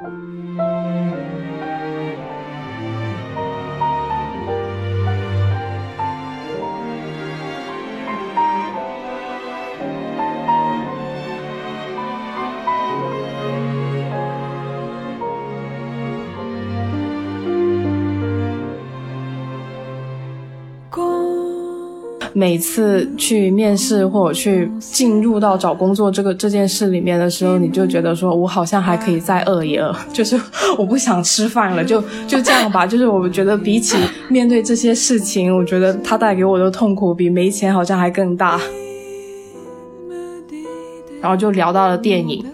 Thank you. 每次去面试或者去进入到找工作这个这件事里面的时候，你就觉得说，我好像还可以再饿一饿，就是我不想吃饭了，就就这样吧。就是我觉得比起面对这些事情，我觉得它带给我的痛苦比没钱好像还更大。然后就聊到了电影。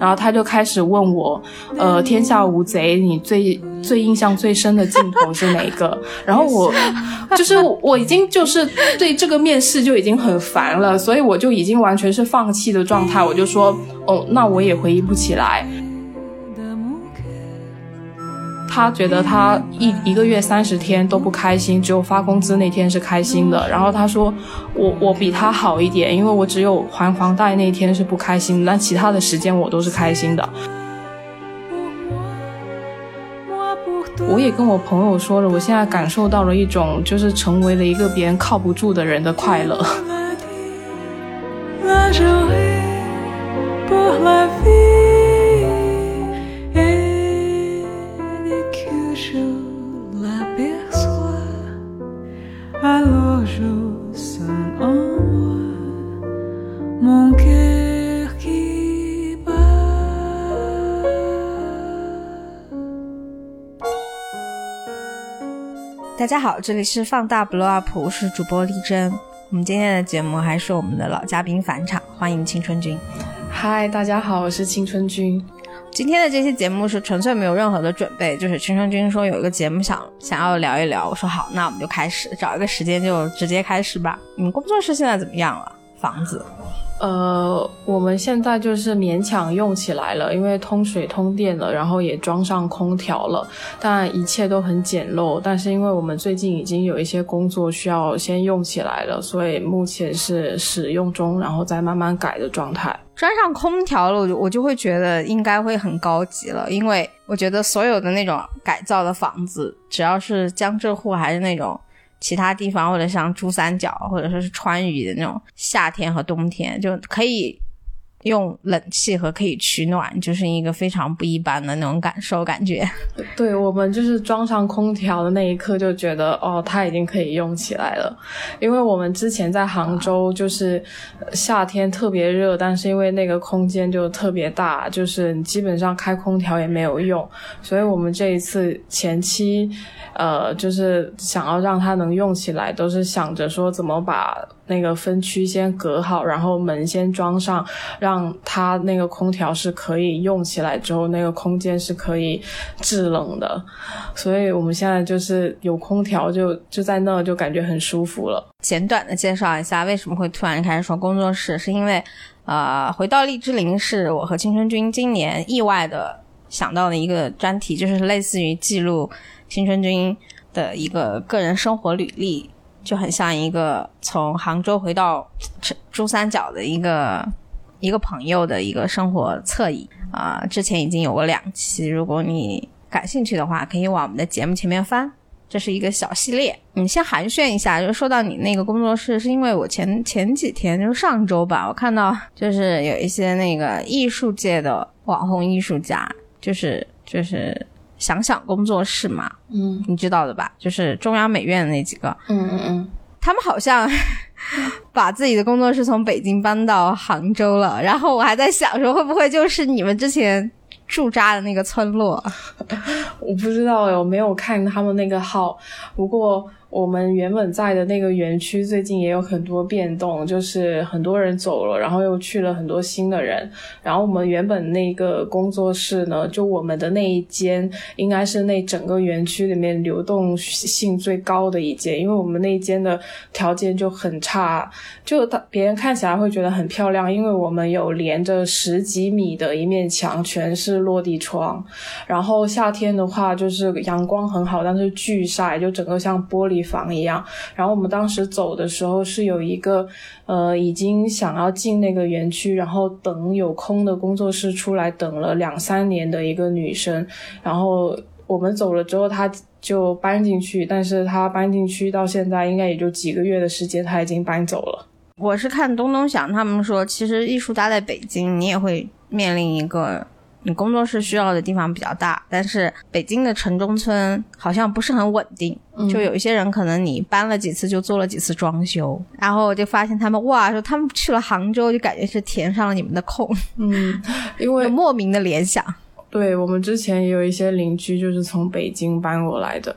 然后他就开始问我，呃，《天下无贼》你最最印象最深的镜头是哪个？然后我 就是我已经就是对这个面试就已经很烦了，所以我就已经完全是放弃的状态。我就说，哦，那我也回忆不起来。他觉得他一一个月三十天都不开心，只有发工资那天是开心的。然后他说我我比他好一点，因为我只有还房贷那天是不开心，但其他的时间我都是开心的。我也跟我朋友说了，我现在感受到了一种就是成为了一个别人靠不住的人的快乐。家好，这里是放大 blow up，我是主播丽珍。我们今天的节目还是我们的老嘉宾返场，欢迎青春君。嗨，大家好，我是青春君。今天的这期节目是纯粹没有任何的准备，就是青春君说有一个节目想想要聊一聊，我说好，那我们就开始，找一个时间就直接开始吧。你们工作室现在怎么样了？房子？呃，我们现在就是勉强用起来了，因为通水通电了，然后也装上空调了，但一切都很简陋。但是因为我们最近已经有一些工作需要先用起来了，所以目前是使用中，然后再慢慢改的状态。装上空调了，我就我就会觉得应该会很高级了，因为我觉得所有的那种改造的房子，只要是江浙沪还是那种。其他地方或者像珠三角或者说是川渝的那种夏天和冬天就可以用冷气和可以取暖，就是一个非常不一般的那种感受感觉。对我们就是装上空调的那一刻就觉得哦，它已经可以用起来了。因为我们之前在杭州就是夏天特别热，但是因为那个空间就特别大，就是基本上开空调也没有用，所以我们这一次前期。呃，就是想要让它能用起来，都是想着说怎么把那个分区先隔好，然后门先装上，让它那个空调是可以用起来之后，那个空间是可以制冷的。所以我们现在就是有空调，就就在那就感觉很舒服了。简短的介绍一下为什么会突然开始说工作室，是因为呃，回到荔枝林是我和青春君今年意外的想到的一个专题，就是类似于记录。青春君的一个个人生活履历，就很像一个从杭州回到珠三角的一个一个朋友的一个生活侧影啊。之前已经有过两期，如果你感兴趣的话，可以往我们的节目前面翻。这是一个小系列，你先寒暄一下。就说到你那个工作室，是因为我前前几天，就是上周吧，我看到就是有一些那个艺术界的网红艺术家，就是就是。想想工作室嘛，嗯，你知道的吧？就是中央美院的那几个，嗯嗯嗯，他们好像 把自己的工作室从北京搬到杭州了。然后我还在想说，会不会就是你们之前驻扎的那个村落？我不知道，我没有看他们那个号，不过。我们原本在的那个园区最近也有很多变动，就是很多人走了，然后又去了很多新的人。然后我们原本那个工作室呢，就我们的那一间，应该是那整个园区里面流动性最高的一间，因为我们那间的条件就很差，就他别人看起来会觉得很漂亮，因为我们有连着十几米的一面墙，全是落地窗。然后夏天的话，就是阳光很好，但是巨晒，就整个像玻璃。理房一样。然后我们当时走的时候是有一个呃已经想要进那个园区，然后等有空的工作室出来等了两三年的一个女生，然后我们走了之后，她就搬进去，但是她搬进去到现在应该也就几个月的时间，她已经搬走了。我是看东东想他们说，其实艺术家在北京，你也会面临一个。你工作室需要的地方比较大，但是北京的城中村好像不是很稳定，就有一些人可能你搬了几次就做了几次装修，然后就发现他们哇，说他们去了杭州就感觉是填上了你们的空，嗯，因为莫名的联想。对我们之前也有一些邻居就是从北京搬过来的，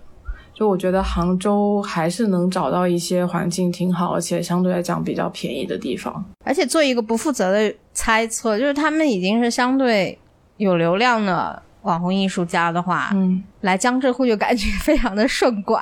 就我觉得杭州还是能找到一些环境挺好，而且相对来讲比较便宜的地方。而且做一个不负责的猜测，就是他们已经是相对。有流量的网红艺术家的话，嗯，来江浙沪就感觉 非常的顺拐。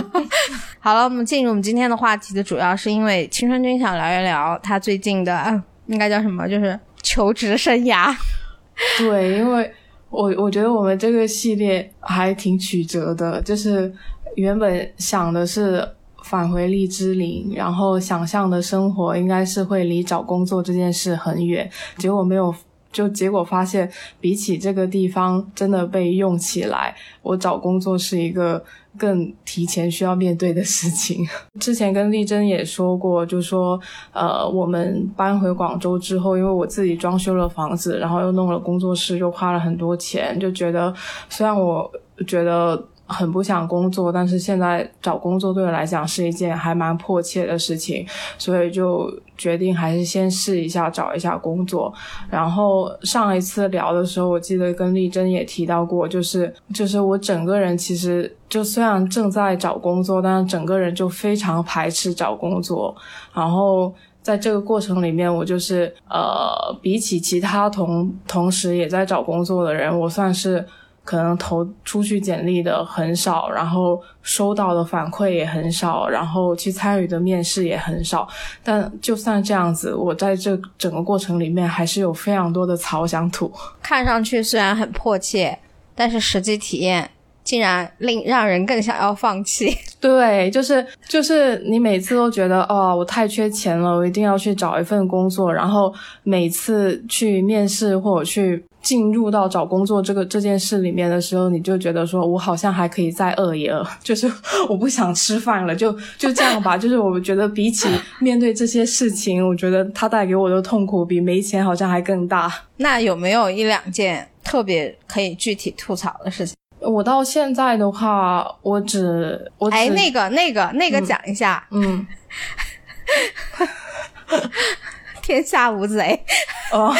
好了，我们进入我们今天的话题的主要是因为青春君想聊一聊他最近的应该叫什么，就是求职生涯。对，因为我我觉得我们这个系列还挺曲折的，就是原本想的是返回荔枝林，然后想象的生活应该是会离找工作这件事很远，结果没有。就结果发现，比起这个地方真的被用起来，我找工作是一个更提前需要面对的事情。之前跟丽珍也说过，就说呃，我们搬回广州之后，因为我自己装修了房子，然后又弄了工作室，又花了很多钱，就觉得虽然我觉得。很不想工作，但是现在找工作对我来讲是一件还蛮迫切的事情，所以就决定还是先试一下找一下工作。然后上一次聊的时候，我记得跟丽珍也提到过，就是就是我整个人其实就虽然正在找工作，但是整个人就非常排斥找工作。然后在这个过程里面，我就是呃，比起其他同同时也在找工作的人，我算是。可能投出去简历的很少，然后收到的反馈也很少，然后去参与的面试也很少。但就算这样子，我在这整个过程里面还是有非常多的槽想吐。看上去虽然很迫切，但是实际体验竟然令让人更想要放弃。对，就是就是你每次都觉得哦，我太缺钱了，我一定要去找一份工作。然后每次去面试或者去。进入到找工作这个这件事里面的时候，你就觉得说，我好像还可以再饿一饿，就是我不想吃饭了，就就这样吧。就是我觉得比起面对这些事情，我觉得它带给我的痛苦比没钱好像还更大。那有没有一两件特别可以具体吐槽的事情？我到现在的话，我只我哎，那个那个那个讲一下，嗯，天下无贼哦，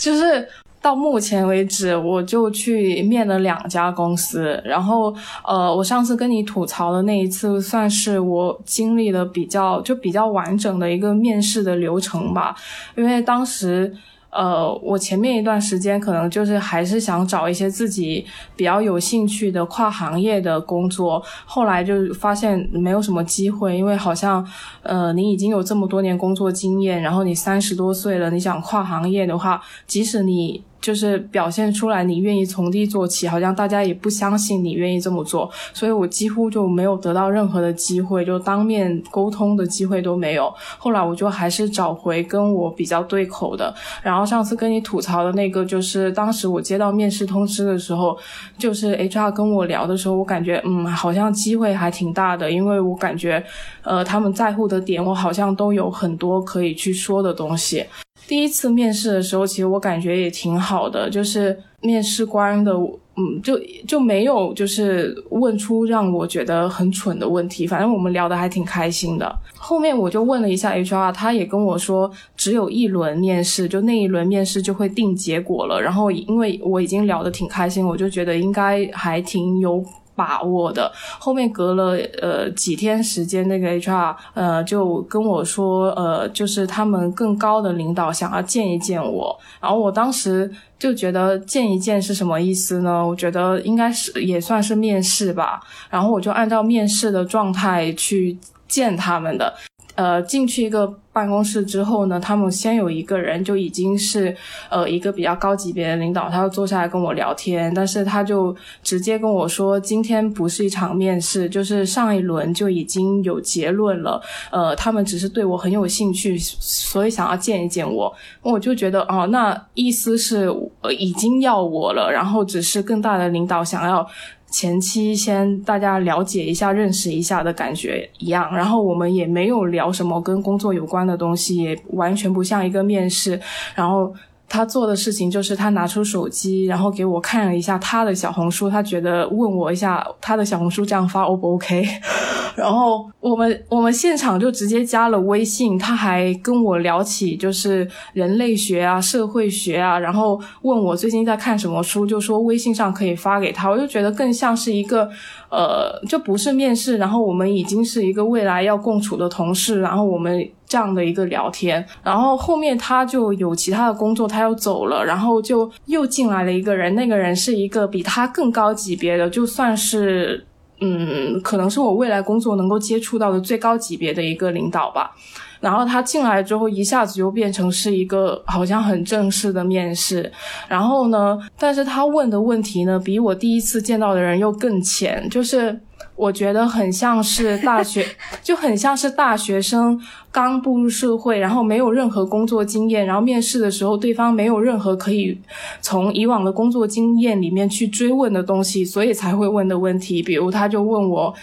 就是。到目前为止，我就去面了两家公司，然后，呃，我上次跟你吐槽的那一次，算是我经历了比较就比较完整的一个面试的流程吧，因为当时。呃，我前面一段时间可能就是还是想找一些自己比较有兴趣的跨行业的工作，后来就发现没有什么机会，因为好像，呃，你已经有这么多年工作经验，然后你三十多岁了，你想跨行业的话，即使你。就是表现出来你愿意从低做起，好像大家也不相信你愿意这么做，所以我几乎就没有得到任何的机会，就当面沟通的机会都没有。后来我就还是找回跟我比较对口的。然后上次跟你吐槽的那个，就是当时我接到面试通知的时候，就是 HR 跟我聊的时候，我感觉嗯，好像机会还挺大的，因为我感觉，呃，他们在乎的点，我好像都有很多可以去说的东西。第一次面试的时候，其实我感觉也挺好的，就是面试官的，嗯，就就没有就是问出让我觉得很蠢的问题，反正我们聊得还挺开心的。后面我就问了一下 HR，他也跟我说只有一轮面试，就那一轮面试就会定结果了。然后因为我已经聊得挺开心，我就觉得应该还挺有。把握的，后面隔了呃几天时间，那个 HR 呃就跟我说，呃就是他们更高的领导想要见一见我，然后我当时就觉得见一见是什么意思呢？我觉得应该是也算是面试吧，然后我就按照面试的状态去见他们的。呃，进去一个办公室之后呢，他们先有一个人就已经是呃一个比较高级别的领导，他要坐下来跟我聊天，但是他就直接跟我说，今天不是一场面试，就是上一轮就已经有结论了，呃，他们只是对我很有兴趣，所以想要见一见我。我就觉得哦，那意思是呃已经要我了，然后只是更大的领导想要。前期先大家了解一下、认识一下的感觉一样，然后我们也没有聊什么跟工作有关的东西，也完全不像一个面试，然后。他做的事情就是他拿出手机，然后给我看了一下他的小红书，他觉得问我一下他的小红书这样发 O 不 OK？然后我们我们现场就直接加了微信，他还跟我聊起就是人类学啊、社会学啊，然后问我最近在看什么书，就说微信上可以发给他，我就觉得更像是一个呃，就不是面试，然后我们已经是一个未来要共处的同事，然后我们。这样的一个聊天，然后后面他就有其他的工作，他要走了，然后就又进来了一个人，那个人是一个比他更高级别的，就算是嗯，可能是我未来工作能够接触到的最高级别的一个领导吧。然后他进来之后，一下子就变成是一个好像很正式的面试。然后呢，但是他问的问题呢，比我第一次见到的人又更浅，就是我觉得很像是大学，就很像是大学生。刚步入社会，然后没有任何工作经验，然后面试的时候，对方没有任何可以从以往的工作经验里面去追问的东西，所以才会问的问题。比如，他就问我：“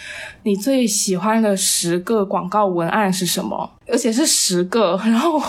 你最喜欢的十个广告文案是什么？” 而且是十个。然后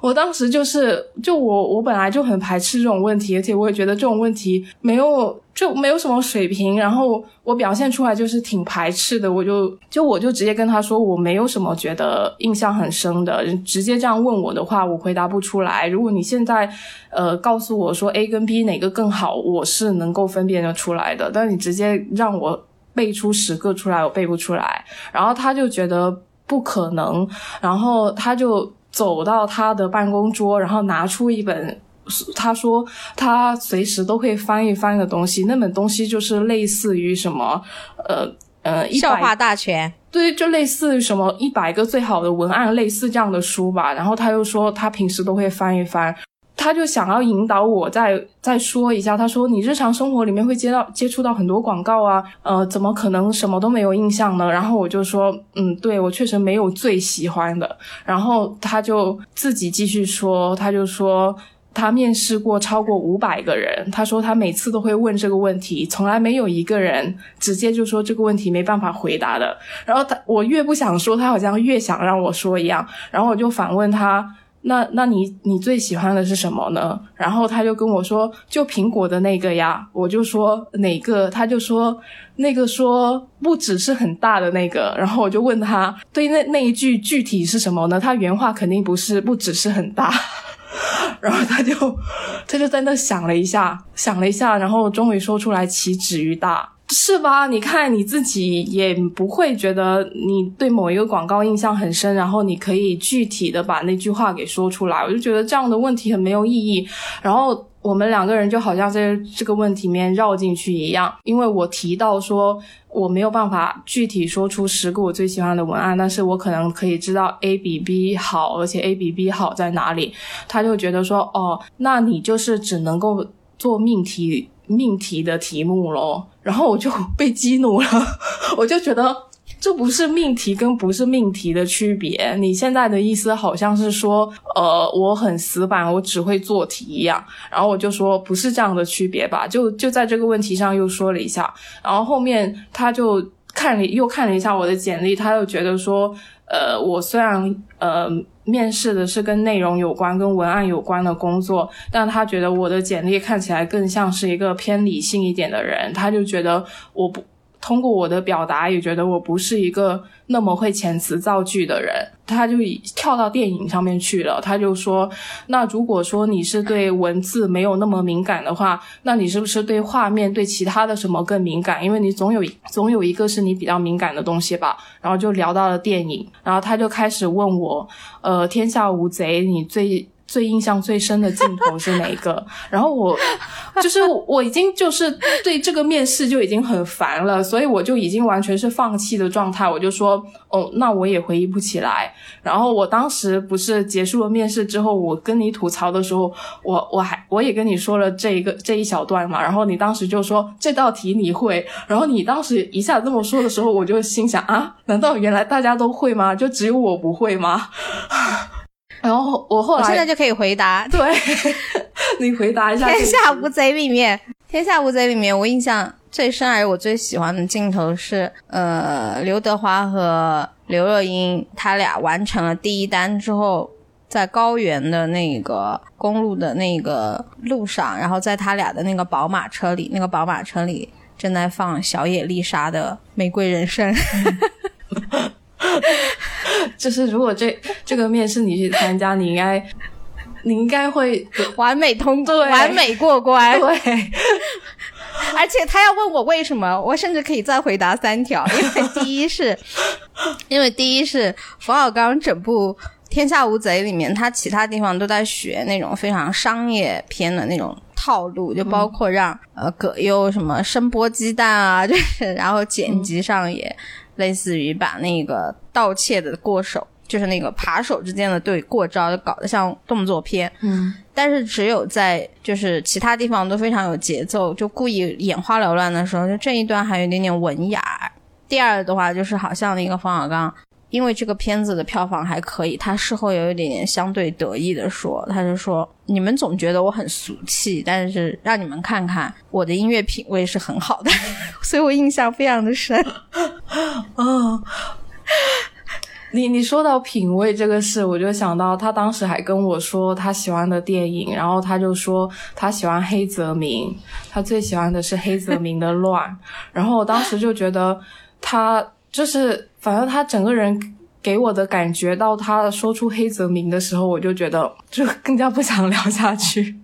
我当时就是，就我我本来就很排斥这种问题，而且我也觉得这种问题没有就没有什么水平。然后我表现出来就是挺排斥的，我就就我就直接跟他说，我没有什么觉得印象。很深的，直接这样问我的话，我回答不出来。如果你现在，呃，告诉我说 A 跟 B 哪个更好，我是能够分辨得出来的。但你直接让我背出十个出来，我背不出来。然后他就觉得不可能，然后他就走到他的办公桌，然后拿出一本，他说他随时都会翻一翻的东西。那本东西就是类似于什么，呃。呃，笑话大全，对，就类似什么一百个最好的文案，类似这样的书吧。然后他又说，他平时都会翻一翻，他就想要引导我再再说一下。他说，你日常生活里面会接到接触到很多广告啊，呃，怎么可能什么都没有印象呢？然后我就说，嗯，对我确实没有最喜欢的。然后他就自己继续说，他就说。他面试过超过五百个人，他说他每次都会问这个问题，从来没有一个人直接就说这个问题没办法回答的。然后他我越不想说，他好像越想让我说一样。然后我就反问他：“那那你你最喜欢的是什么呢？”然后他就跟我说：“就苹果的那个呀。”我就说哪个？他就说那个说不只是很大的那个。然后我就问他：“对，那那一句具体是什么呢？”他原话肯定不是不只是很大。然后他就，他就在那想了一下，想了一下，然后终于说出来：“岂止于大，是吧？你看你自己也不会觉得你对某一个广告印象很深，然后你可以具体的把那句话给说出来。我就觉得这样的问题很没有意义。然后我们两个人就好像在这个问题面绕进去一样，因为我提到说。我没有办法具体说出十个我最喜欢的文案，但是我可能可以知道 A 比 B 好，而且 A 比 B 好在哪里。他就觉得说，哦，那你就是只能够做命题命题的题目咯。然后我就被激怒了，我就觉得。这不是命题跟不是命题的区别。你现在的意思好像是说，呃，我很死板，我只会做题一样。然后我就说不是这样的区别吧，就就在这个问题上又说了一下。然后后面他就看了又看了一下我的简历，他又觉得说，呃，我虽然呃面试的是跟内容有关、跟文案有关的工作，但他觉得我的简历看起来更像是一个偏理性一点的人。他就觉得我不。通过我的表达，也觉得我不是一个那么会遣词造句的人。他就跳到电影上面去了。他就说：“那如果说你是对文字没有那么敏感的话，那你是不是对画面、对其他的什么更敏感？因为你总有总有一个是你比较敏感的东西吧。”然后就聊到了电影，然后他就开始问我：“呃，天下无贼，你最？”最印象最深的镜头是哪个？然后我就是我已经就是对这个面试就已经很烦了，所以我就已经完全是放弃的状态。我就说，哦，那我也回忆不起来。然后我当时不是结束了面试之后，我跟你吐槽的时候，我我还我也跟你说了这一个这一小段嘛。然后你当时就说这道题你会，然后你当时一下这么说的时候，我就心想啊，难道原来大家都会吗？就只有我不会吗？然后我后来现在就可以回答，对 你回答一下。天下无贼里面，天下无贼里面，我印象最深而我最喜欢的镜头是，呃，刘德华和刘若英他俩完成了第一单之后，在高原的那个公路的那个路上，然后在他俩的那个宝马车里，那个宝马车里正在放小野丽莎的《玫瑰人生》。就是如果这这个面试你去参加，你应该你应该会完美通过，完美过关。对，而且他要问我为什么，我甚至可以再回答三条。因为第一是，因为第一是冯小刚整部《天下无贼》里面，他其他地方都在学那种非常商业片的那种套路，就包括让呃葛优什么声波鸡蛋啊，就是然后剪辑上也。类似于把那个盗窃的过手，就是那个扒手之间的对过招，搞得像动作片。嗯，但是只有在就是其他地方都非常有节奏，就故意眼花缭乱的时候，就这一段还有一点点文雅。第二的话就是好像那个冯小刚。因为这个片子的票房还可以，他事后有一点点相对得意的说，他就说：“你们总觉得我很俗气，但是让你们看看我的音乐品味是很好的。”所以我印象非常的深。哦，你你说到品味这个事，我就想到他当时还跟我说他喜欢的电影，然后他就说他喜欢黑泽明，他最喜欢的是黑泽明的《乱》，然后我当时就觉得他。就是，反正他整个人给我的感觉，到他说出黑泽明的时候，我就觉得 就更加不想聊下去。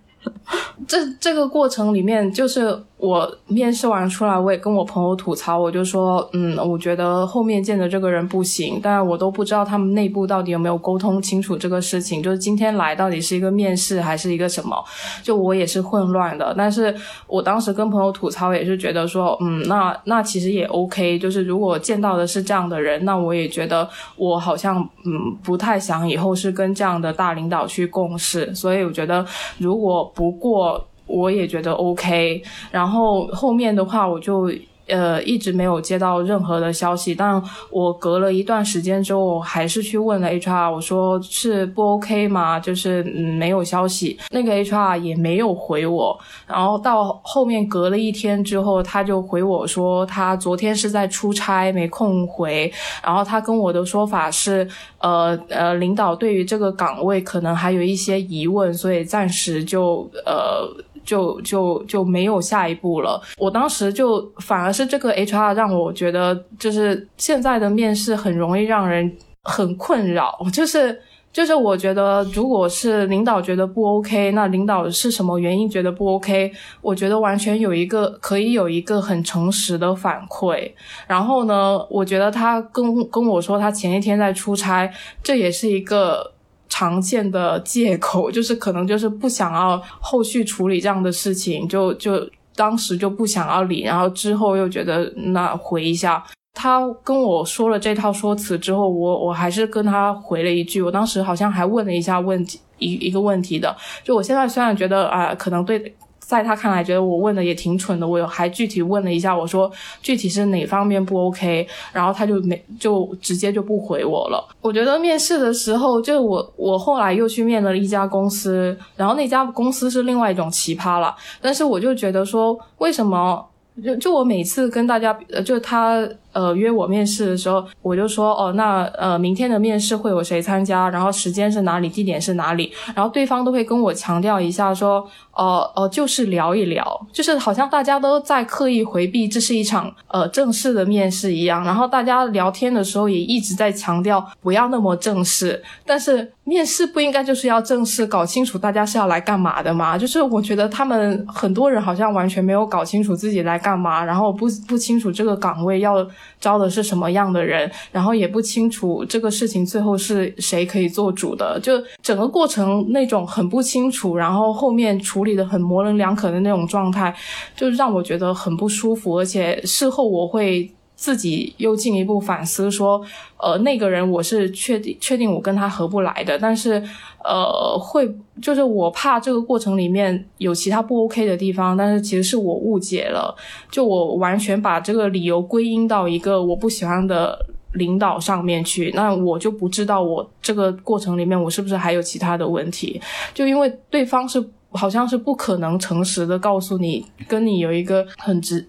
这这个过程里面，就是。我面试完出来，我也跟我朋友吐槽，我就说，嗯，我觉得后面见的这个人不行，但我都不知道他们内部到底有没有沟通清楚这个事情，就是今天来到底是一个面试还是一个什么，就我也是混乱的。但是我当时跟朋友吐槽，也是觉得说，嗯，那那其实也 OK，就是如果见到的是这样的人，那我也觉得我好像嗯不太想以后是跟这样的大领导去共事，所以我觉得如果不过。我也觉得 OK，然后后面的话我就。呃，一直没有接到任何的消息，但我隔了一段时间之后，还是去问了 HR，我说是不 OK 吗？就是嗯，没有消息，那个 HR 也没有回我。然后到后面隔了一天之后，他就回我说，他昨天是在出差，没空回。然后他跟我的说法是，呃呃，领导对于这个岗位可能还有一些疑问，所以暂时就呃。就就就没有下一步了。我当时就反而是这个 HR 让我觉得，就是现在的面试很容易让人很困扰。就是就是我觉得，如果是领导觉得不 OK，那领导是什么原因觉得不 OK？我觉得完全有一个可以有一个很诚实的反馈。然后呢，我觉得他跟跟我说他前一天在出差，这也是一个。常见的借口 就是可能就是不想要后续处理这样的事情，就就当时就不想要理，然后之后又觉得那回一下。他跟我说了这套说辞之后，我我还是跟他回了一句，我当时好像还问了一下问题一一个问题的，就我现在虽然觉得啊，可能对。在他看来，觉得我问的也挺蠢的。我有还具体问了一下，我说具体是哪方面不 OK，然后他就没就直接就不回我了。我觉得面试的时候，就我我后来又去面了一家公司，然后那家公司是另外一种奇葩了。但是我就觉得说，为什么就就我每次跟大家，就他。呃，约我面试的时候，我就说哦，那呃，明天的面试会有谁参加？然后时间是哪里？地点是哪里？然后对方都会跟我强调一下，说哦哦，就是聊一聊，就是好像大家都在刻意回避这是一场呃正式的面试一样。然后大家聊天的时候也一直在强调不要那么正式，但是面试不应该就是要正式，搞清楚大家是要来干嘛的吗？就是我觉得他们很多人好像完全没有搞清楚自己来干嘛，然后不不清楚这个岗位要。招的是什么样的人，然后也不清楚这个事情最后是谁可以做主的，就整个过程那种很不清楚，然后后面处理的很模棱两可的那种状态，就让我觉得很不舒服，而且事后我会。自己又进一步反思说，呃，那个人我是确定确定我跟他合不来的，但是，呃，会就是我怕这个过程里面有其他不 OK 的地方，但是其实是我误解了，就我完全把这个理由归因到一个我不喜欢的领导上面去，那我就不知道我这个过程里面我是不是还有其他的问题，就因为对方是好像是不可能诚实的告诉你，跟你有一个很直。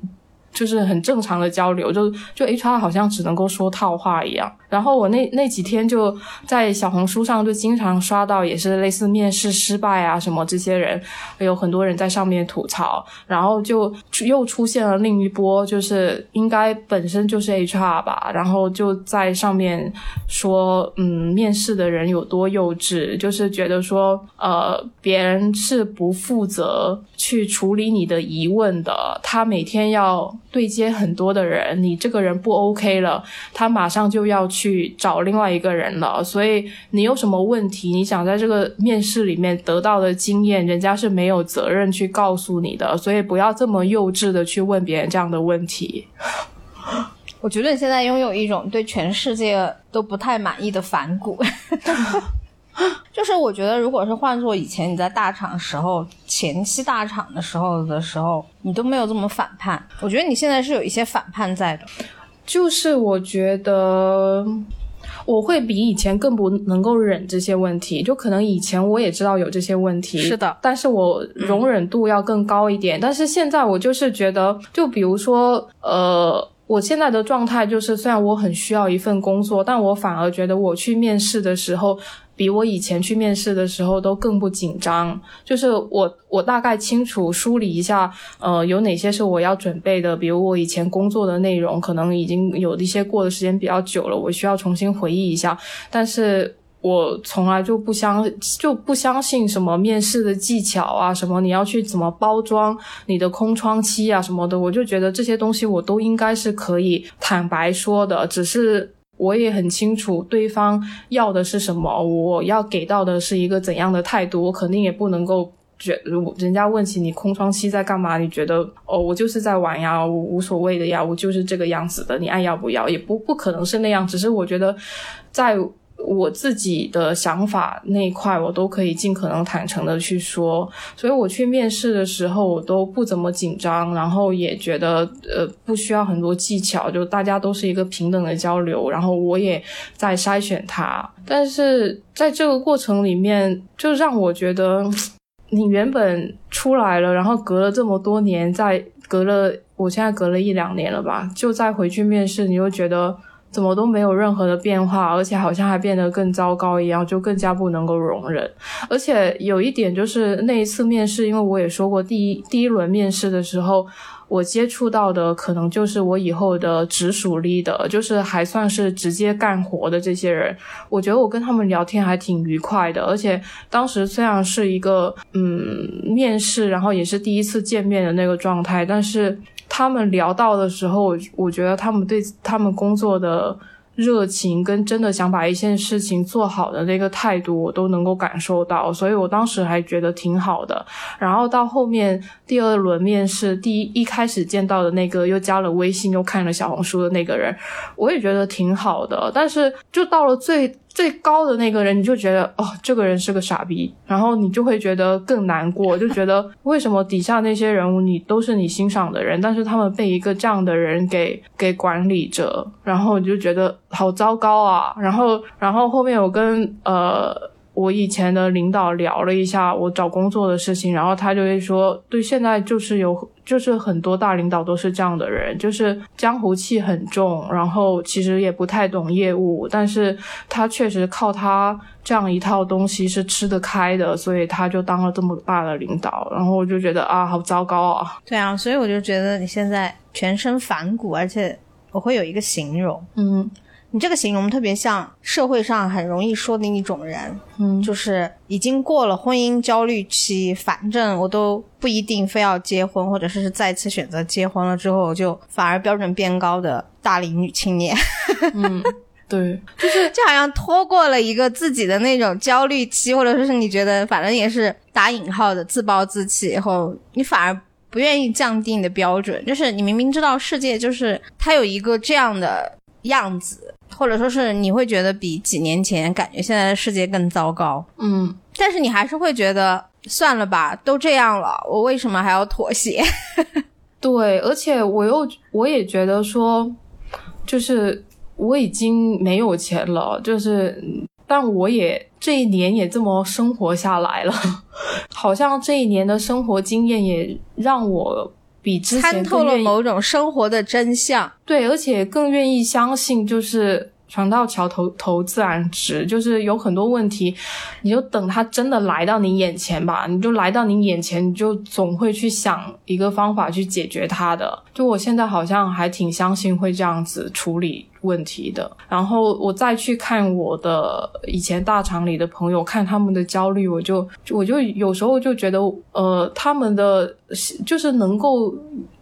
就是很正常的交流，就就 HR 好像只能够说套话一样。然后我那那几天就在小红书上就经常刷到，也是类似面试失败啊什么这些人，有很多人在上面吐槽。然后就又出现了另一波，就是应该本身就是 HR 吧，然后就在上面说，嗯，面试的人有多幼稚，就是觉得说，呃，别人是不负责去处理你的疑问的，他每天要对接很多的人，你这个人不 OK 了，他马上就要去。去找另外一个人了，所以你有什么问题，你想在这个面试里面得到的经验，人家是没有责任去告诉你的，所以不要这么幼稚的去问别人这样的问题。我觉得你现在拥有一种对全世界都不太满意的反骨，就是我觉得如果是换做以前你在大厂时候，前期大厂的时候的时候，你都没有这么反叛。我觉得你现在是有一些反叛在的。就是我觉得我会比以前更不能够忍这些问题，就可能以前我也知道有这些问题，是的，但是我容忍度要更高一点。但是现在我就是觉得，就比如说，呃，我现在的状态就是，虽然我很需要一份工作，但我反而觉得我去面试的时候。比我以前去面试的时候都更不紧张，就是我我大概清楚梳理一下，呃，有哪些是我要准备的，比如我以前工作的内容，可能已经有一些过的时间比较久了，我需要重新回忆一下。但是我从来就不相就不相信什么面试的技巧啊，什么你要去怎么包装你的空窗期啊什么的，我就觉得这些东西我都应该是可以坦白说的，只是。我也很清楚对方要的是什么，我要给到的是一个怎样的态度，我肯定也不能够觉，人家问起你空窗期在干嘛，你觉得哦，我就是在玩呀，我无所谓的呀，我就是这个样子的，你爱要不要，也不不可能是那样，只是我觉得在。我自己的想法那一块，我都可以尽可能坦诚的去说，所以我去面试的时候，我都不怎么紧张，然后也觉得呃不需要很多技巧，就大家都是一个平等的交流，然后我也在筛选他，但是在这个过程里面，就让我觉得，你原本出来了，然后隔了这么多年，再隔了，我现在隔了一两年了吧，就再回去面试，你又觉得。怎么都没有任何的变化，而且好像还变得更糟糕一样，就更加不能够容忍。而且有一点就是那一次面试，因为我也说过，第一第一轮面试的时候，我接触到的可能就是我以后的直属 leader，就是还算是直接干活的这些人。我觉得我跟他们聊天还挺愉快的，而且当时虽然是一个嗯面试，然后也是第一次见面的那个状态，但是。他们聊到的时候，我我觉得他们对他们工作的热情跟真的想把一件事情做好的那个态度，我都能够感受到，所以我当时还觉得挺好的。然后到后面第二轮面试，第一一开始见到的那个又加了微信又看了小红书的那个人，我也觉得挺好的。但是就到了最。最高的那个人，你就觉得哦，这个人是个傻逼，然后你就会觉得更难过，就觉得为什么底下那些人物你都是你欣赏的人，但是他们被一个这样的人给给管理着，然后你就觉得好糟糕啊。然后，然后后面我跟呃我以前的领导聊了一下我找工作的事情，然后他就会说，对，现在就是有。就是很多大领导都是这样的人，就是江湖气很重，然后其实也不太懂业务，但是他确实靠他这样一套东西是吃得开的，所以他就当了这么大的领导，然后我就觉得啊，好糟糕啊！对啊，所以我就觉得你现在全身反骨，而且我会有一个形容，嗯，你这个形容特别像社会上很容易说的一种人，嗯，就是已经过了婚姻焦虑期，反正我都不一定非要结婚，或者是再次选择结婚了之后，就反而标准变高的大龄女青年。嗯，对，就是就好像拖过了一个自己的那种焦虑期，或者说是你觉得反正也是打引号的自暴自弃以后，你反而不愿意降低你的标准，就是你明明知道世界就是它有一个这样的样子。或者说是你会觉得比几年前感觉现在的世界更糟糕，嗯，但是你还是会觉得算了吧，都这样了，我为什么还要妥协？对，而且我又我也觉得说，就是我已经没有钱了，就是但我也这一年也这么生活下来了，好像这一年的生活经验也让我。比之前参透了某种生活的真相，对，而且更愿意相信，就是船到桥头头自然直，就是有很多问题，你就等它真的来到你眼前吧，你就来到你眼前，你就总会去想一个方法去解决它的。就我现在好像还挺相信会这样子处理。问题的，然后我再去看我的以前大厂里的朋友，看他们的焦虑，我就我就有时候就觉得，呃，他们的就是能够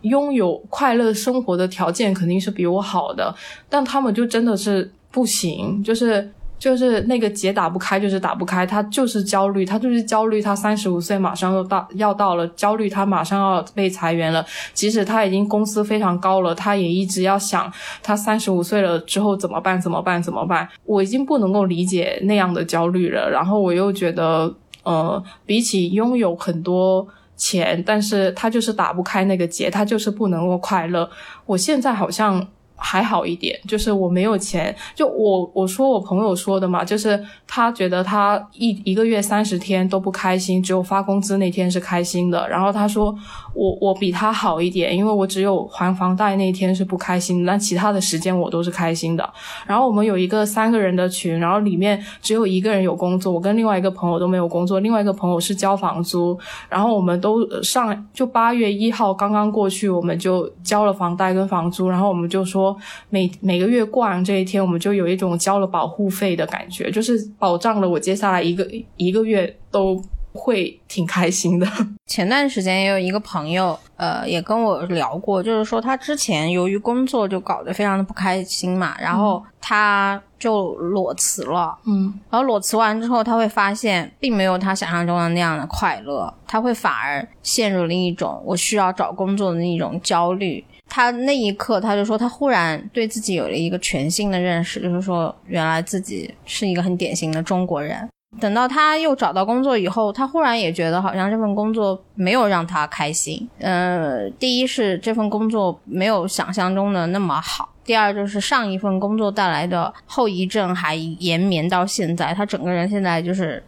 拥有快乐生活的条件肯定是比我好的，但他们就真的是不行，就是。就是那个结打不开，就是打不开，他就是焦虑，他就是焦虑，他三十五岁马上要到要到了，焦虑他马上要被裁员了。即使他已经工资非常高了，他也一直要想他三十五岁了之后怎么办？怎么办？怎么办？我已经不能够理解那样的焦虑了。然后我又觉得，呃，比起拥有很多钱，但是他就是打不开那个结，他就是不能够快乐。我现在好像。还好一点，就是我没有钱。就我我说我朋友说的嘛，就是他觉得他一一个月三十天都不开心，只有发工资那天是开心的。然后他说我我比他好一点，因为我只有还房贷那天是不开心，但其他的时间我都是开心的。然后我们有一个三个人的群，然后里面只有一个人有工作，我跟另外一个朋友都没有工作，另外一个朋友是交房租。然后我们都上就八月一号刚刚过去，我们就交了房贷跟房租，然后我们就说。每每个月过完这一天，我们就有一种交了保护费的感觉，就是保障了我接下来一个一个月都会挺开心的。前段时间也有一个朋友，呃，也跟我聊过，就是说他之前由于工作就搞得非常的不开心嘛，然后他就裸辞了，嗯，然后裸辞完之后，他会发现并没有他想象中的那样的快乐，他会反而陷入了一种我需要找工作的那种焦虑。他那一刻，他就说，他忽然对自己有了一个全新的认识，就是说，原来自己是一个很典型的中国人。等到他又找到工作以后，他忽然也觉得好像这份工作没有让他开心。呃，第一是这份工作没有想象中的那么好，第二就是上一份工作带来的后遗症还延绵到现在，他整个人现在就是。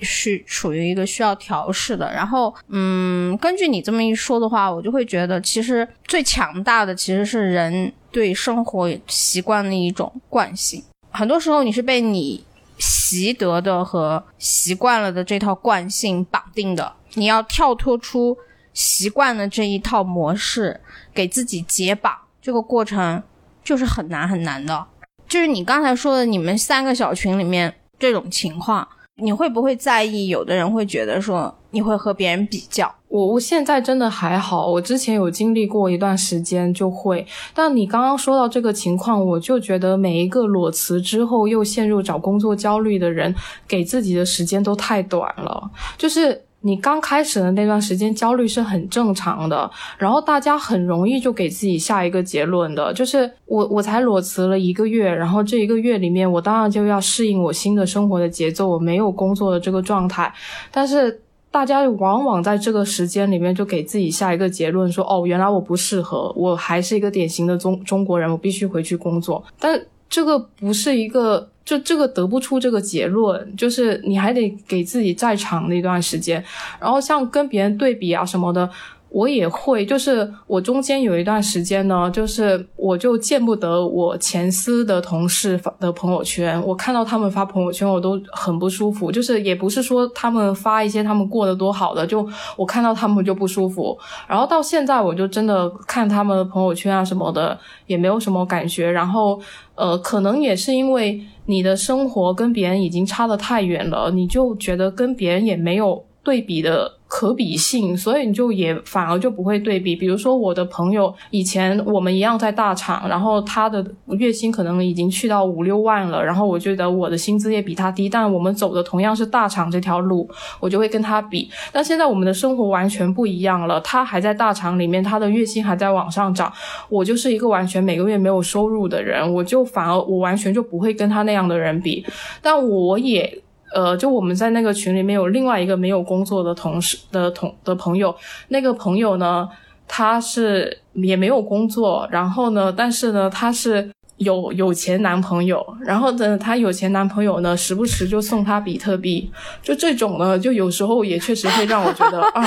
是处于一个需要调试的，然后，嗯，根据你这么一说的话，我就会觉得，其实最强大的其实是人对生活习惯的一种惯性。很多时候，你是被你习得的和习惯了的这套惯性绑定的，你要跳脱出习惯的这一套模式，给自己解绑，这个过程就是很难很难的。就是你刚才说的，你们三个小群里面这种情况。你会不会在意？有的人会觉得说你会和别人比较。我我现在真的还好，我之前有经历过一段时间就会。但你刚刚说到这个情况，我就觉得每一个裸辞之后又陷入找工作焦虑的人，给自己的时间都太短了，就是。你刚开始的那段时间焦虑是很正常的，然后大家很容易就给自己下一个结论的，就是我我才裸辞了一个月，然后这一个月里面我当然就要适应我新的生活的节奏，我没有工作的这个状态，但是大家往往在这个时间里面就给自己下一个结论，说哦，原来我不适合，我还是一个典型的中中国人，我必须回去工作，但这个不是一个。就这个得不出这个结论，就是你还得给自己再长的一段时间。然后像跟别人对比啊什么的，我也会，就是我中间有一段时间呢，就是我就见不得我前司的同事发的朋友圈，我看到他们发朋友圈，我都很不舒服。就是也不是说他们发一些他们过得多好的，就我看到他们就不舒服。然后到现在，我就真的看他们的朋友圈啊什么的，也没有什么感觉。然后，呃，可能也是因为你的生活跟别人已经差得太远了，你就觉得跟别人也没有对比的。可比性，所以你就也反而就不会对比。比如说我的朋友以前我们一样在大厂，然后他的月薪可能已经去到五六万了，然后我觉得我的薪资也比他低，但我们走的同样是大厂这条路，我就会跟他比。但现在我们的生活完全不一样了，他还在大厂里面，他的月薪还在往上涨，我就是一个完全每个月没有收入的人，我就反而我完全就不会跟他那样的人比，但我也。呃，就我们在那个群里面有另外一个没有工作的同事的同的朋友，那个朋友呢，他是也没有工作，然后呢，但是呢，他是有有钱男朋友，然后呢，他有钱男朋友呢，时不时就送他比特币，就这种呢，就有时候也确实会让我觉得 啊，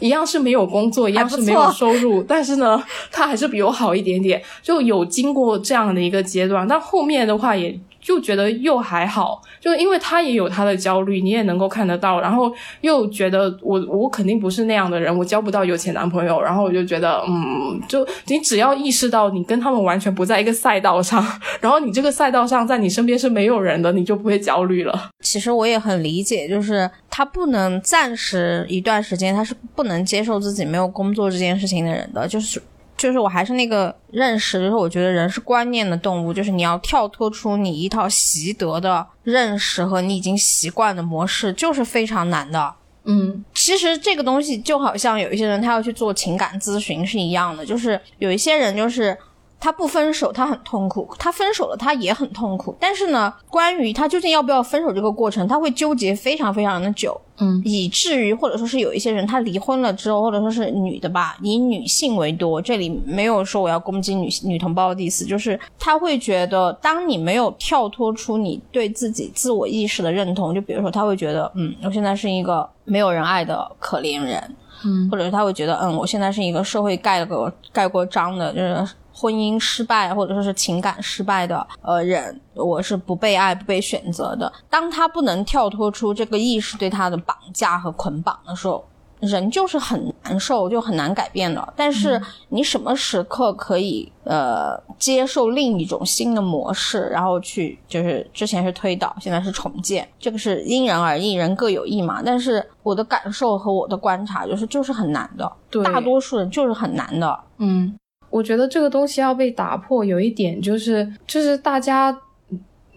一样是没有工作，一样是没有收入，但是呢，他还是比我好一点点，就有经过这样的一个阶段，但后面的话也。就觉得又还好，就因为他也有他的焦虑，你也能够看得到。然后又觉得我我肯定不是那样的人，我交不到有钱男朋友。然后我就觉得，嗯，就你只要意识到你跟他们完全不在一个赛道上，然后你这个赛道上在你身边是没有人的，你就不会焦虑了。其实我也很理解，就是他不能暂时一段时间，他是不能接受自己没有工作这件事情的人的，就是。就是我还是那个认识，就是我觉得人是观念的动物，就是你要跳脱出你一套习得的认识和你已经习惯的模式，就是非常难的。嗯，其实这个东西就好像有一些人他要去做情感咨询是一样的，就是有一些人就是。他不分手，他很痛苦；他分手了，他也很痛苦。但是呢，关于他究竟要不要分手这个过程，他会纠结非常非常的久，嗯，以至于或者说是有一些人他离婚了之后，或者说是女的吧，以女性为多，这里没有说我要攻击女女同胞的意思，就是他会觉得，当你没有跳脱出你对自己自我意识的认同，就比如说他会觉得，嗯，我现在是一个没有人爱的可怜人，嗯，或者是他会觉得，嗯，我现在是一个社会盖过盖过章的，就是。婚姻失败或者说是情感失败的呃人，我是不被爱、不被选择的。当他不能跳脱出这个意识对他的绑架和捆绑的时候，人就是很难受，就很难改变的。但是你什么时刻可以呃接受另一种新的模式，然后去就是之前是推倒，现在是重建，这个是因人而异，人各有异嘛。但是我的感受和我的观察就是就是很难的，大多数人就是很难的，嗯。我觉得这个东西要被打破，有一点就是，就是大家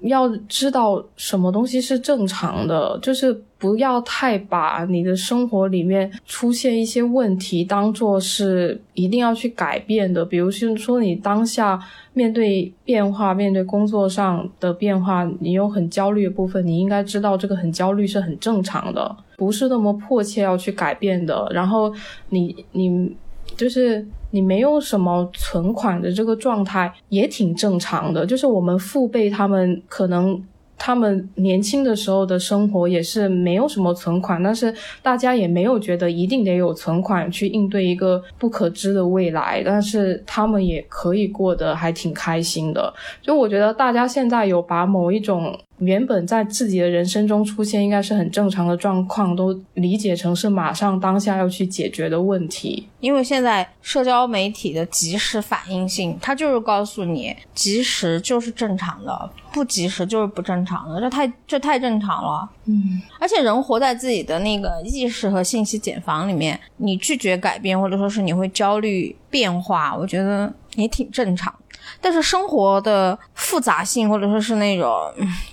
要知道什么东西是正常的，就是不要太把你的生活里面出现一些问题当做是一定要去改变的。比如说，你当下面对变化，面对工作上的变化，你有很焦虑的部分，你应该知道这个很焦虑是很正常的，不是那么迫切要去改变的。然后你你就是。你没有什么存款的这个状态也挺正常的，就是我们父辈他们可能他们年轻的时候的生活也是没有什么存款，但是大家也没有觉得一定得有存款去应对一个不可知的未来，但是他们也可以过得还挺开心的。就我觉得大家现在有把某一种。原本在自己的人生中出现应该是很正常的状况，都理解成是马上当下要去解决的问题。因为现在社交媒体的即时反应性，它就是告诉你，即时就是正常的，不及时就是不正常的，这太这太正常了。嗯，而且人活在自己的那个意识和信息茧房里面，你拒绝改变，或者说是你会焦虑变化，我觉得也挺正常。但是生活的复杂性，或者说是那种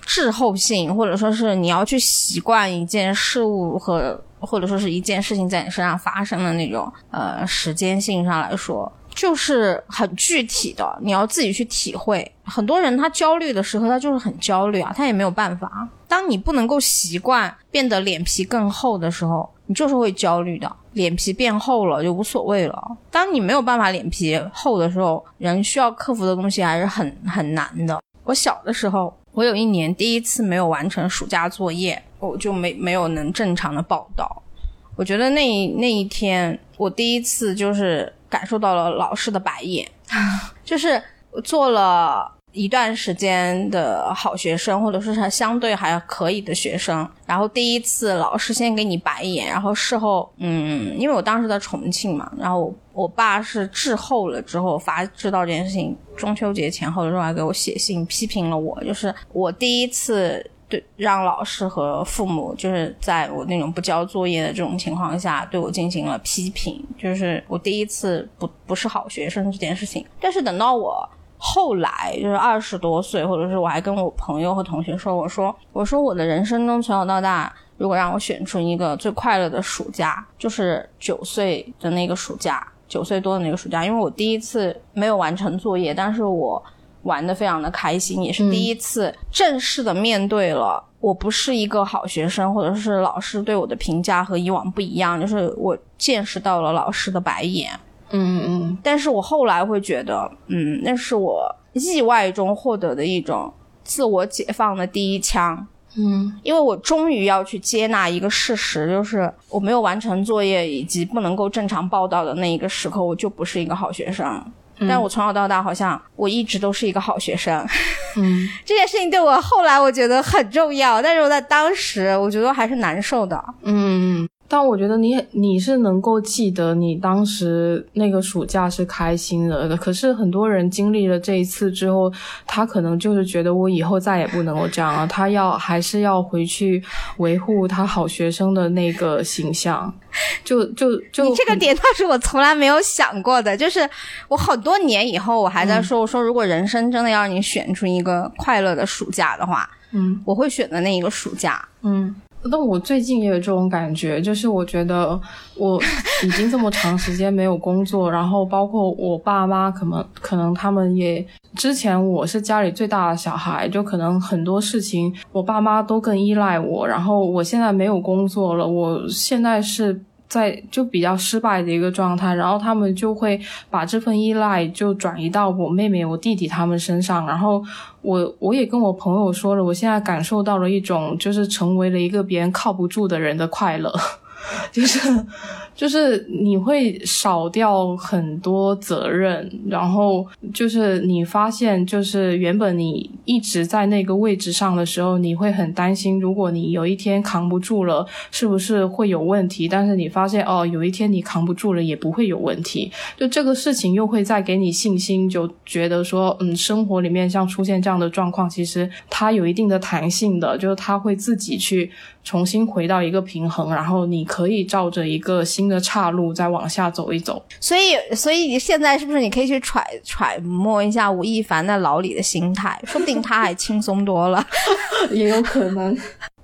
滞后性，或者说是你要去习惯一件事物和或者说是一件事情在你身上发生的那种呃时间性上来说，就是很具体的，你要自己去体会。很多人他焦虑的时候，他就是很焦虑啊，他也没有办法。当你不能够习惯变得脸皮更厚的时候，你就是会焦虑的。脸皮变厚了就无所谓了。当你没有办法脸皮厚的时候，人需要克服的东西还是很很难的。我小的时候，我有一年第一次没有完成暑假作业，我就没没有能正常的报到。我觉得那一那一天，我第一次就是感受到了老师的白眼，就是我做了一段时间的好学生，或者说是相对还可以的学生，然后第一次老师先给你白眼，然后事后，嗯，因为我当时在重庆嘛，然后我我爸是滞后了之后发知道这件事情，中秋节前后的时候还给我写信批评了我，就是我第一次。对，让老师和父母就是在我那种不交作业的这种情况下，对我进行了批评，就是我第一次不不是好学生这件事情。但是等到我后来就是二十多岁，或者是我还跟我朋友和同学说，我说我说我的人生中从小到大，如果让我选出一个最快乐的暑假，就是九岁的那个暑假，九岁多的那个暑假，因为我第一次没有完成作业，但是我。玩的非常的开心，也是第一次正式的面对了我不是一个好学生，或者是老师对我的评价和以往不一样，就是我见识到了老师的白眼。嗯嗯，但是我后来会觉得，嗯，那是我意外中获得的一种自我解放的第一枪。嗯，因为我终于要去接纳一个事实，就是我没有完成作业以及不能够正常报道的那一个时刻，我就不是一个好学生。但我从小到大好像我一直都是一个好学生，嗯，这件事情对我后来我觉得很重要，但是我在当时我觉得还是难受的，嗯。但我觉得你你是能够记得你当时那个暑假是开心的，可是很多人经历了这一次之后，他可能就是觉得我以后再也不能够这样了，他要还是要回去维护他好学生的那个形象，就就就你这个点倒是我从来没有想过的，就是我很多年以后我还在说，我说如果人生真的要你选出一个快乐的暑假的话，嗯，我会选择那一个暑假，嗯。那我最近也有这种感觉，就是我觉得我已经这么长时间没有工作，然后包括我爸妈，可能可能他们也之前我是家里最大的小孩，就可能很多事情我爸妈都更依赖我，然后我现在没有工作了，我现在是。在就比较失败的一个状态，然后他们就会把这份依赖就转移到我妹妹、我弟弟他们身上，然后我我也跟我朋友说了，我现在感受到了一种就是成为了一个别人靠不住的人的快乐。就是，就是你会少掉很多责任，然后就是你发现，就是原本你一直在那个位置上的时候，你会很担心，如果你有一天扛不住了，是不是会有问题？但是你发现，哦，有一天你扛不住了，也不会有问题。就这个事情又会再给你信心，就觉得说，嗯，生活里面像出现这样的状况，其实它有一定的弹性的，就是它会自己去。重新回到一个平衡，然后你可以照着一个新的岔路再往下走一走。所以，所以现在是不是你可以去揣揣摩一下吴亦凡在牢里的心态？说不定他还轻松多了，也有可能。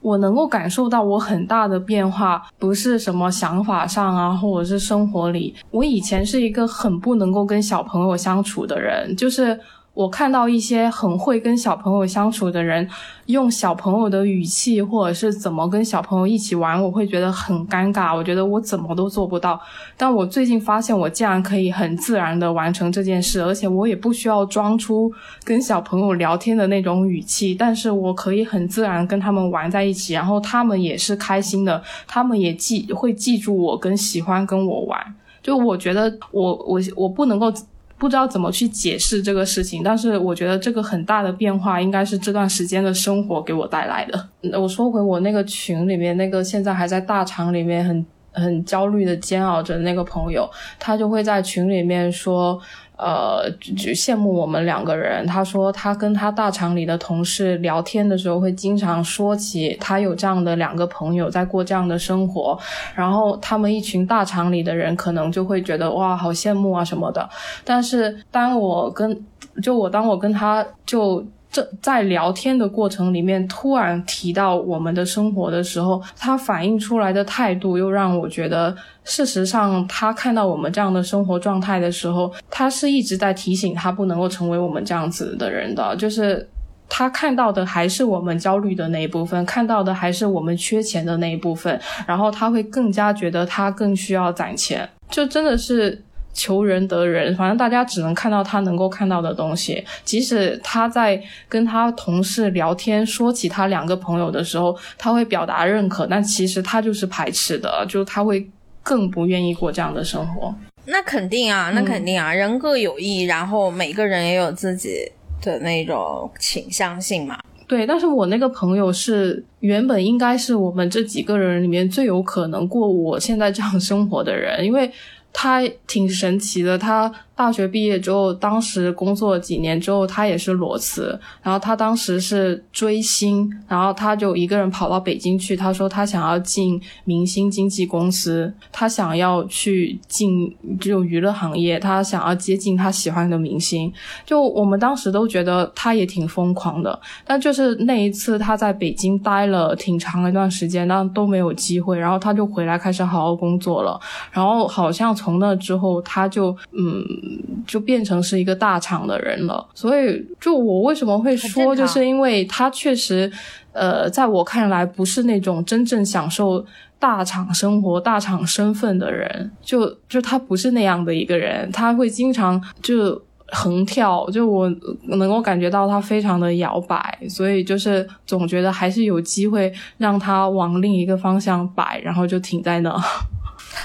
我能够感受到我很大的变化，不是什么想法上啊，或者是生活里。我以前是一个很不能够跟小朋友相处的人，就是。我看到一些很会跟小朋友相处的人，用小朋友的语气或者是怎么跟小朋友一起玩，我会觉得很尴尬。我觉得我怎么都做不到。但我最近发现，我竟然可以很自然的完成这件事，而且我也不需要装出跟小朋友聊天的那种语气，但是我可以很自然跟他们玩在一起，然后他们也是开心的，他们也记会记住我跟喜欢跟我玩。就我觉得，我我我不能够。不知道怎么去解释这个事情，但是我觉得这个很大的变化应该是这段时间的生活给我带来的。我说回我那个群里面那个现在还在大厂里面很很焦虑的煎熬着那个朋友，他就会在群里面说。呃，就羡慕我们两个人。他说，他跟他大厂里的同事聊天的时候，会经常说起他有这样的两个朋友在过这样的生活。然后他们一群大厂里的人可能就会觉得哇，好羡慕啊什么的。但是当我跟就我当我跟他就。这在聊天的过程里面，突然提到我们的生活的时候，他反映出来的态度又让我觉得，事实上他看到我们这样的生活状态的时候，他是一直在提醒他不能够成为我们这样子的人的，就是他看到的还是我们焦虑的那一部分，看到的还是我们缺钱的那一部分，然后他会更加觉得他更需要攒钱，就真的是。求人得人，反正大家只能看到他能够看到的东西。即使他在跟他同事聊天说起他两个朋友的时候，他会表达认可，但其实他就是排斥的，就是他会更不愿意过这样的生活。那肯定啊，那肯定啊，人各有异，然后每个人也有自己的那种倾向性嘛。对，但是我那个朋友是原本应该是我们这几个人里面最有可能过我现在这样生活的人，因为他挺神奇的，他。大学毕业之后，当时工作几年之后，他也是裸辞。然后他当时是追星，然后他就一个人跑到北京去。他说他想要进明星经纪公司，他想要去进就娱乐行业，他想要接近他喜欢的明星。就我们当时都觉得他也挺疯狂的。但就是那一次他在北京待了挺长一段时间，但都没有机会。然后他就回来开始好好工作了。然后好像从那之后，他就嗯。就变成是一个大厂的人了，所以就我为什么会说，就是因为他确实，呃，在我看来不是那种真正享受大厂生活、大厂身份的人，就就他不是那样的一个人，他会经常就横跳，就我能够感觉到他非常的摇摆，所以就是总觉得还是有机会让他往另一个方向摆，然后就停在那，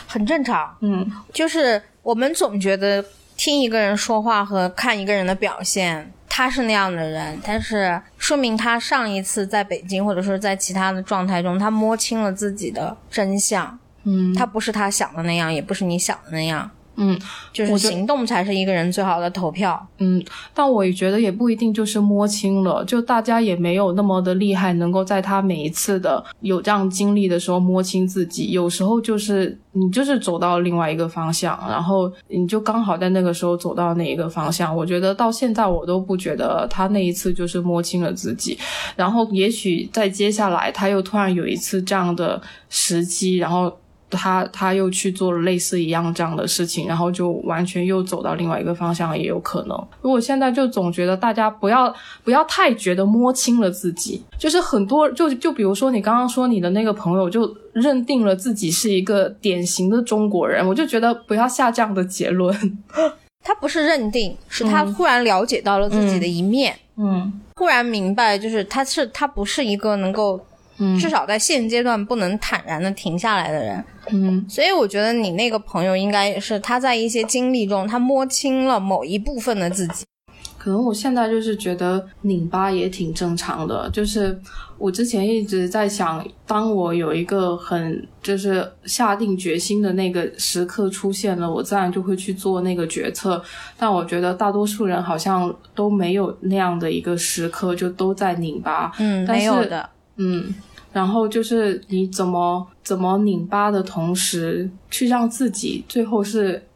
很正常，嗯，就是我们总觉得。听一个人说话和看一个人的表现，他是那样的人，但是说明他上一次在北京或者说在其他的状态中，他摸清了自己的真相。嗯，他不是他想的那样，也不是你想的那样。嗯，就是行动才是一个人最好的投票。嗯，但我也觉得也不一定就是摸清了，就大家也没有那么的厉害，能够在他每一次的有这样经历的时候摸清自己。有时候就是你就是走到另外一个方向，然后你就刚好在那个时候走到那一个方向。我觉得到现在我都不觉得他那一次就是摸清了自己，然后也许在接下来他又突然有一次这样的时机，然后。他他又去做了类似一样这样的事情，然后就完全又走到另外一个方向，也有可能。如果现在就总觉得大家不要不要太觉得摸清了自己，就是很多就就比如说你刚刚说你的那个朋友就认定了自己是一个典型的中国人，我就觉得不要下这样的结论。他不是认定，是他忽然了解到了自己的一面，嗯，忽然明白，就是他是他不是一个能够。至少在现阶段不能坦然的停下来的人，嗯，所以我觉得你那个朋友应该也是他在一些经历中，他摸清了某一部分的自己。可能我现在就是觉得拧巴也挺正常的，就是我之前一直在想，当我有一个很就是下定决心的那个时刻出现了，我自然就会去做那个决策。但我觉得大多数人好像都没有那样的一个时刻，就都在拧巴。嗯，没有的。嗯，然后就是你怎么怎么拧巴的同时，去让自己最后是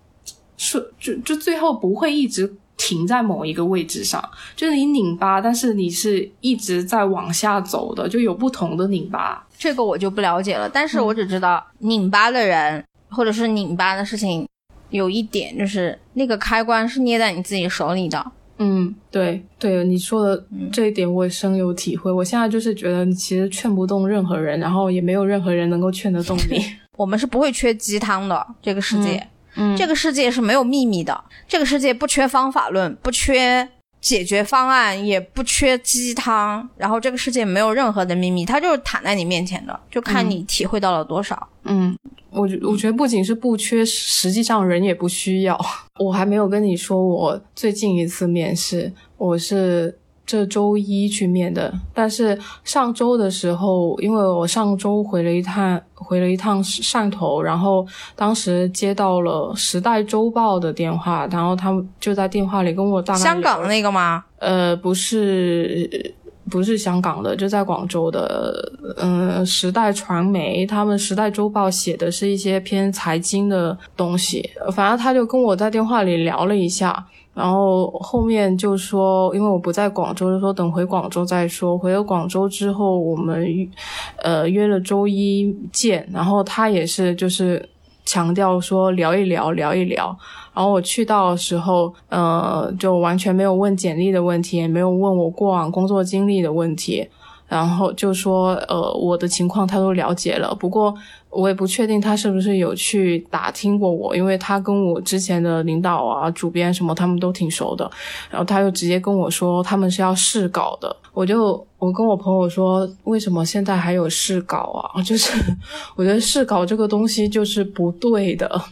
是就就最后不会一直停在某一个位置上，就是你拧巴，但是你是一直在往下走的，就有不同的拧巴。这个我就不了解了，但是我只知道拧巴的人或者是拧巴的事情，有一点就是那个开关是捏在你自己手里的。嗯，对对，你说的这一点我也深有体会。我现在就是觉得，你其实劝不动任何人，然后也没有任何人能够劝得动你。我们是不会缺鸡汤的，这个世界，嗯，这个世界是没有秘密的，这个世界不缺方法论，不缺解决方案，也不缺鸡汤。然后这个世界没有任何的秘密，它就是躺在你面前的，就看你体会到了多少。嗯。我觉我觉得不仅是不缺，实际上人也不需要。我还没有跟你说，我最近一次面试，我是这周一去面的。但是上周的时候，因为我上周回了一趟，回了一趟汕头，然后当时接到了《时代周报》的电话，然后他们就在电话里跟我大概香港那个吗？呃，不是。不是香港的，就在广州的，嗯，时代传媒，他们时代周报写的是一些偏财经的东西。反正他就跟我在电话里聊了一下，然后后面就说，因为我不在广州，就说等回广州再说。回了广州之后，我们呃约了周一见，然后他也是就是强调说聊一聊，聊一聊。然后我去到的时候，呃，就完全没有问简历的问题，也没有问我过往工作经历的问题，然后就说，呃，我的情况他都了解了。不过我也不确定他是不是有去打听过我，因为他跟我之前的领导啊、主编什么他们都挺熟的，然后他又直接跟我说他们是要试稿的，我就。我跟我朋友说，为什么现在还有试稿啊？就是我觉得试稿这个东西就是不对的。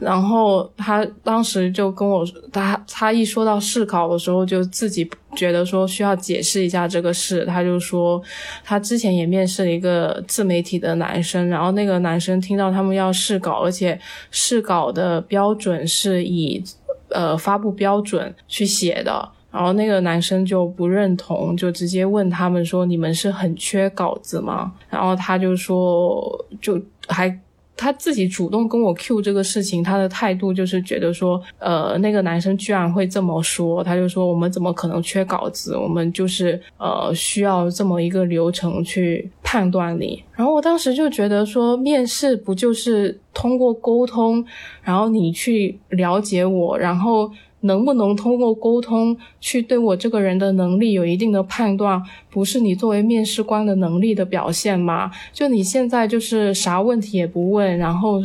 然后他当时就跟我，他他一说到试稿的时候，就自己觉得说需要解释一下这个事。他就说，他之前也面试了一个自媒体的男生，然后那个男生听到他们要试稿，而且试稿的标准是以呃发布标准去写的。然后那个男生就不认同，就直接问他们说：“你们是很缺稿子吗？”然后他就说，就还他自己主动跟我 Q 这个事情，他的态度就是觉得说，呃，那个男生居然会这么说，他就说我们怎么可能缺稿子？我们就是呃需要这么一个流程去判断你。然后我当时就觉得说，面试不就是通过沟通，然后你去了解我，然后。能不能通过沟通去对我这个人的能力有一定的判断，不是你作为面试官的能力的表现吗？就你现在就是啥问题也不问，然后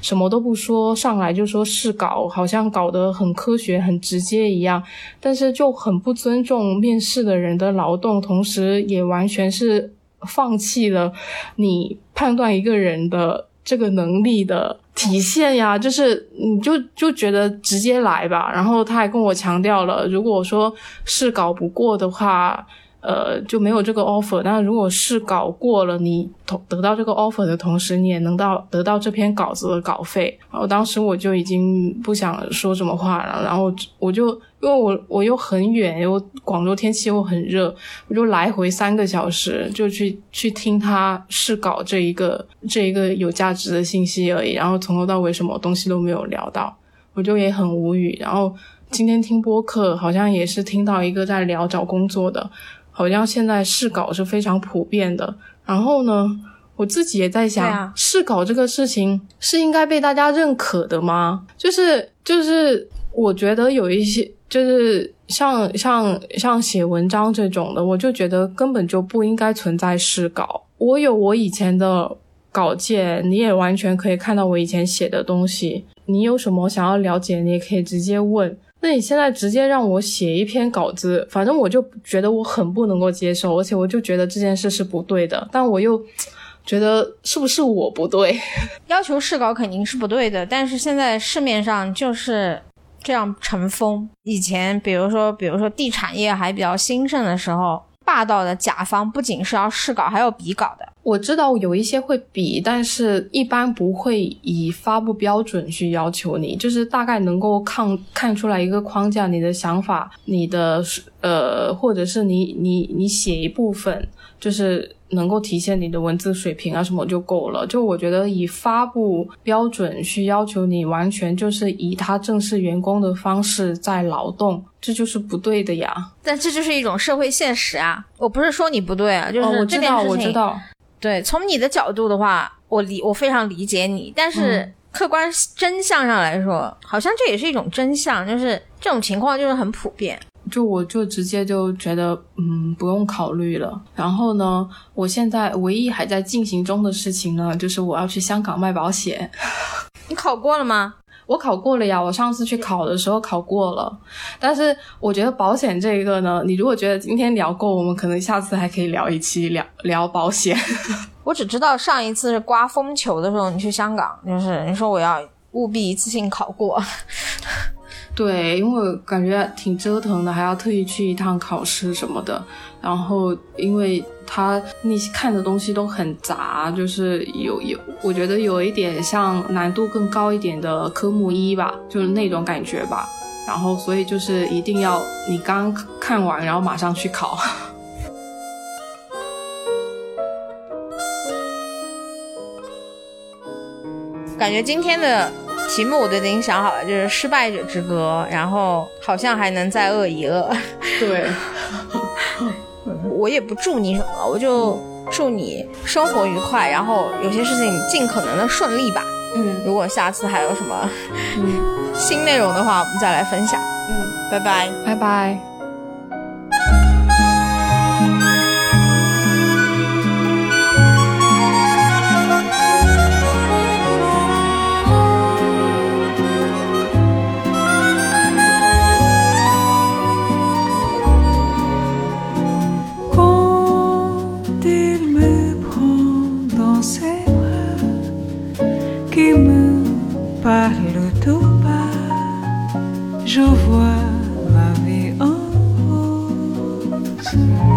什么都不说，上来就说试稿，好像搞得很科学、很直接一样，但是就很不尊重面试的人的劳动，同时也完全是放弃了你判断一个人的这个能力的。体现呀，就是你就就觉得直接来吧，然后他还跟我强调了，如果说是搞不过的话。呃，就没有这个 offer。那如果是稿过了，你同得到这个 offer 的同时，你也能到得到这篇稿子的稿费。然后当时我就已经不想说什么话了，然后我就因为我我又很远，又广州天气又很热，我就来回三个小时，就去去听他试稿这一个这一个有价值的信息而已。然后从头到尾什么东西都没有聊到，我就也很无语。然后今天听播客，好像也是听到一个在聊找工作的。好像现在试稿是非常普遍的，然后呢，我自己也在想，试稿这个事情是应该被大家认可的吗？就是就是，我觉得有一些就是像像像写文章这种的，我就觉得根本就不应该存在试稿。我有我以前的稿件，你也完全可以看到我以前写的东西。你有什么想要了解，你也可以直接问。那你现在直接让我写一篇稿子，反正我就觉得我很不能够接受，而且我就觉得这件事是不对的，但我又觉得是不是我不对？要求试稿肯定是不对的，但是现在市面上就是这样成风。以前比如说，比如说地产业还比较兴盛的时候，霸道的甲方不仅是要试稿，还有比稿的。我知道有一些会比，但是一般不会以发布标准去要求你，就是大概能够看看出来一个框架，你的想法，你的呃，或者是你你你写一部分，就是能够体现你的文字水平啊什么就够了。就我觉得以发布标准去要求你，完全就是以他正式员工的方式在劳动，这就是不对的呀。但这就是一种社会现实啊！我不是说你不对啊，就是我知道，我知道。对，从你的角度的话，我理我非常理解你，但是客观真相上来说，好像这也是一种真相，就是这种情况就是很普遍。就我就直接就觉得，嗯，不用考虑了。然后呢，我现在唯一还在进行中的事情呢，就是我要去香港卖保险。你考过了吗？我考过了呀，我上次去考的时候考过了，但是我觉得保险这一个呢，你如果觉得今天聊够，我们可能下次还可以聊一期聊聊保险。我只知道上一次是刮风球的时候，你去香港，就是你说我要务必一次性考过。对，因为感觉挺折腾的，还要特意去一趟考试什么的。然后，因为他那些看的东西都很杂，就是有有，我觉得有一点像难度更高一点的科目一吧，就是那种感觉吧。然后，所以就是一定要你刚看完，然后马上去考。感觉今天的。题目我都已经想好了，就是《失败者之歌》，然后好像还能再饿一饿。对，我也不祝你什么，我就祝你生活愉快，然后有些事情尽可能的顺利吧。嗯，如果下次还有什么新内容的话，我们再来分享。嗯，拜拜，拜拜。嗯。